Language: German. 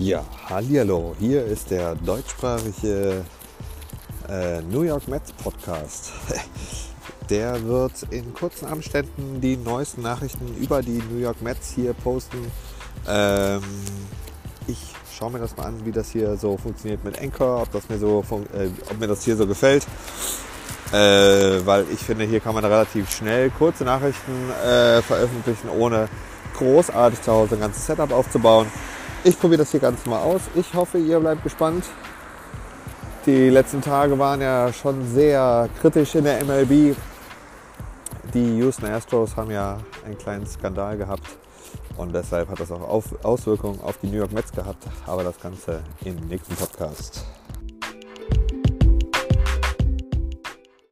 Ja, hallihallo, hier ist der deutschsprachige äh, New York Mets Podcast. Der wird in kurzen Abständen die neuesten Nachrichten über die New York Mets hier posten. Ähm, ich schaue mir das mal an, wie das hier so funktioniert mit Anchor, ob, das mir, so äh, ob mir das hier so gefällt. Äh, weil ich finde, hier kann man relativ schnell kurze Nachrichten äh, veröffentlichen, ohne großartig zu Hause ein ganzes Setup aufzubauen. Ich probiere das hier ganz mal aus. Ich hoffe, ihr bleibt gespannt. Die letzten Tage waren ja schon sehr kritisch in der MLB. Die Houston Astros haben ja einen kleinen Skandal gehabt und deshalb hat das auch Auswirkungen auf die New York Mets gehabt. Aber das Ganze im nächsten Podcast.